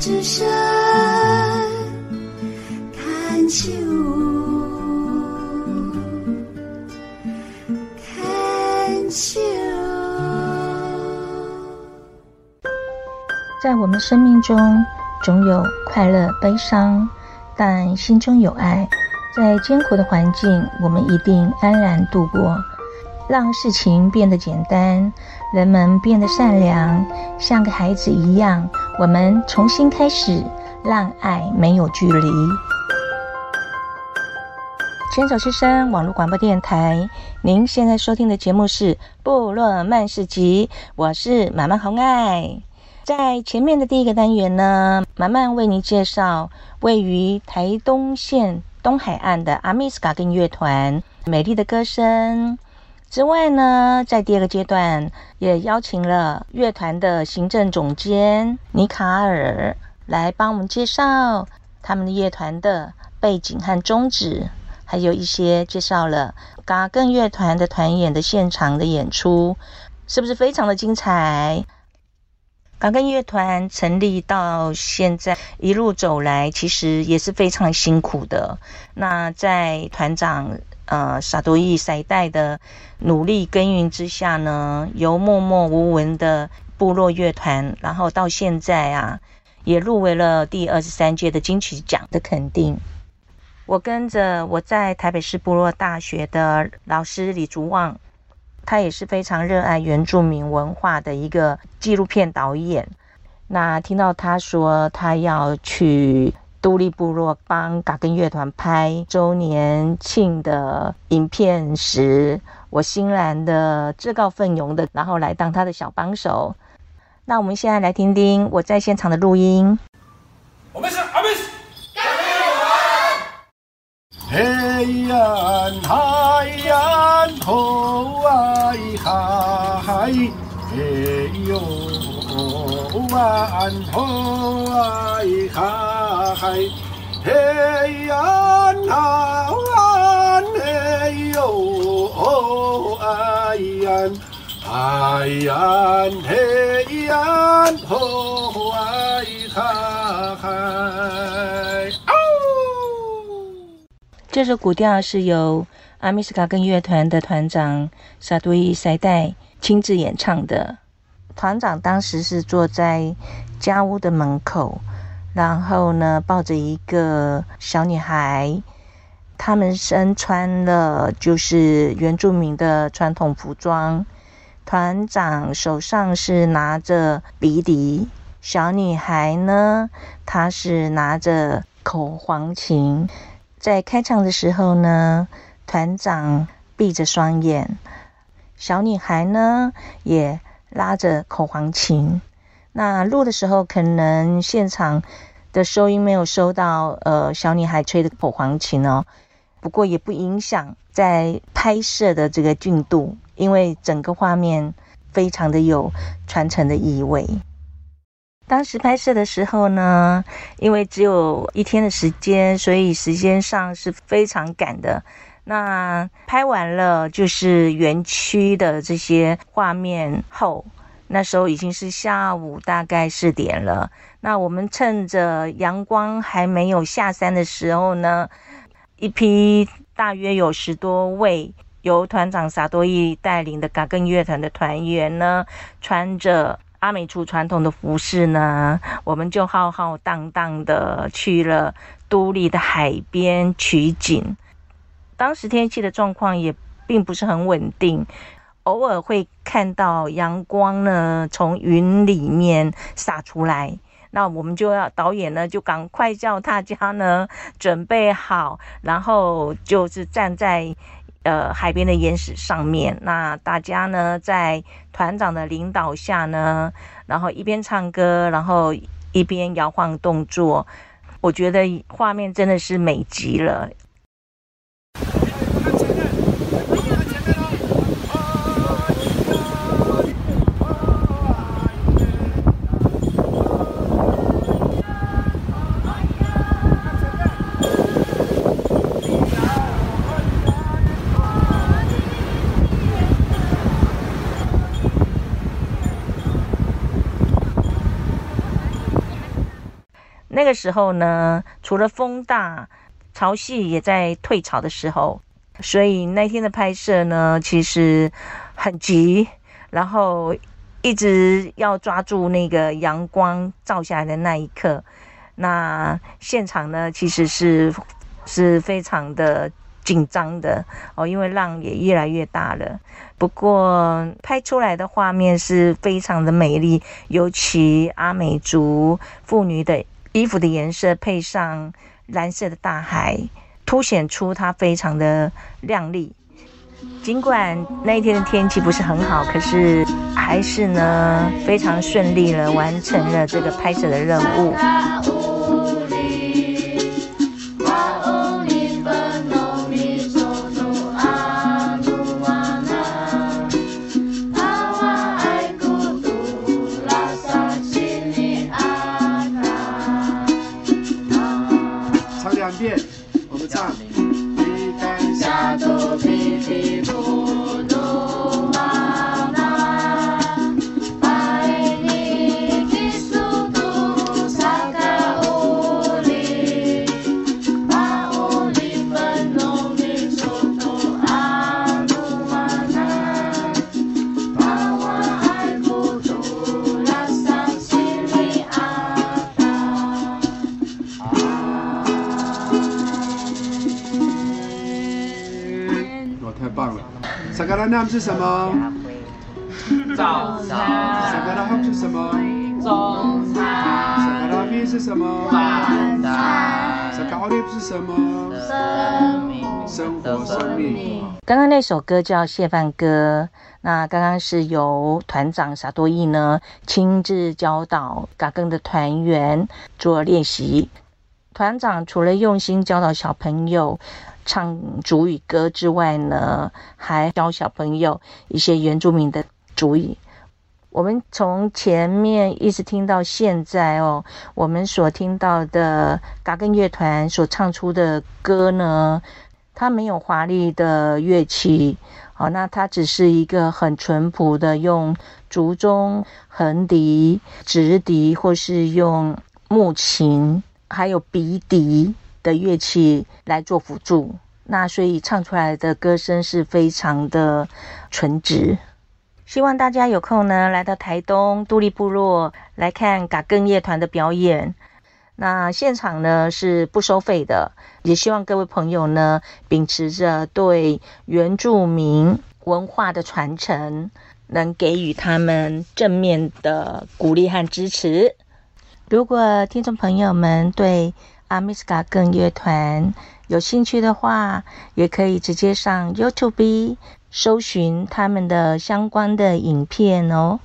之声看秋，看秋。在我们生命中，总有快乐、悲伤，但心中有爱。在艰苦的环境，我们一定安然度过。让事情变得简单，人们变得善良，像个孩子一样。我们重新开始，让爱没有距离。牵手之声网络广播电台，您现在收听的节目是《部落漫市集》，我是满满红爱。在前面的第一个单元呢，满满为您介绍位于台东县东海岸的阿美斯嘎根乐团美丽的歌声。之外呢，在第二个阶段也邀请了乐团的行政总监尼卡尔来帮我们介绍他们的乐团的背景和宗旨，还有一些介绍了嘎根乐团的团演的现场的演出，是不是非常的精彩？嘎根乐团成立到现在一路走来，其实也是非常辛苦的。那在团长。呃，萨多伊赛代的努力耕耘之下呢，由默默无闻的部落乐团，然后到现在啊，也入围了第二十三届的金曲奖的肯定。我跟着我在台北市部落大学的老师李竹旺，他也是非常热爱原住民文化的一个纪录片导演。那听到他说他要去。都历部落帮嘎根乐团拍周年庆的影片时，我欣然的自告奋勇的，然后来当他的小帮手。那我们现在来听听我在现场的录音。我们是阿美斯嘎根乐团。嗨，嘿呀，那安嘿哟，哎呀，哎呀，嘿呀，吼，哎哈嗨，哦。这首古调是由阿美斯嘎根乐团的团长萨多伊塞代亲自演唱的。团长当时是坐在家屋的门口。然后呢，抱着一个小女孩，他们身穿了就是原住民的传统服装。团长手上是拿着鼻笛，小女孩呢，她是拿着口簧琴。在开场的时候呢，团长闭着双眼，小女孩呢也拉着口簧琴。那录的时候，可能现场的收音没有收到，呃，小女孩吹的口簧琴哦。不过也不影响在拍摄的这个进度，因为整个画面非常的有传承的意味。当时拍摄的时候呢，因为只有一天的时间，所以时间上是非常赶的。那拍完了就是园区的这些画面后。那时候已经是下午大概四点了。那我们趁着阳光还没有下山的时候呢，一批大约有十多位由团长萨多伊带领的嘎根乐团的团员呢，穿着阿美族传统的服饰呢，我们就浩浩荡荡的去了都历的海边取景。当时天气的状况也并不是很稳定。偶尔会看到阳光呢，从云里面洒出来，那我们就要导演呢，就赶快叫大家呢准备好，然后就是站在呃海边的岩石上面，那大家呢在团长的领导下呢，然后一边唱歌，然后一边摇晃动作，我觉得画面真的是美极了。个时候呢，除了风大，潮汐也在退潮的时候，所以那天的拍摄呢，其实很急，然后一直要抓住那个阳光照下来的那一刻。那现场呢，其实是是非常的紧张的哦，因为浪也越来越大了。不过拍出来的画面是非常的美丽，尤其阿美族妇女的衣服的颜色配上蓝色的大海，凸显出它非常的亮丽。尽管那一天的天气不是很好，可是还是呢非常顺利了，完成了这个拍摄的任务。那是什么？早餐。萨格拉汉是什么？中餐。萨格拉比是什么？晚餐。萨格奥利是什么？生命。生活，生命。刚刚那首歌叫《谢饭歌》，那刚刚是由团长萨多义呢亲自教导嘎更的团员做练习。团长除了用心教导小朋友，唱主语歌之外呢，还教小朋友一些原住民的主语。我们从前面一直听到现在哦，我们所听到的嘎根乐团所唱出的歌呢，它没有华丽的乐器，好，那它只是一个很淳朴的用竹钟、横笛、直笛，或是用木琴，还有鼻笛。的乐器来做辅助，那所以唱出来的歌声是非常的纯直。希望大家有空呢，来到台东都立部落来看嘎更乐团的表演。那现场呢是不收费的，也希望各位朋友呢秉持着对原住民文化的传承，能给予他们正面的鼓励和支持。如果听众朋友们对阿米斯卡更乐团有兴趣的话，也可以直接上 YouTube 搜寻他们的相关的影片哦。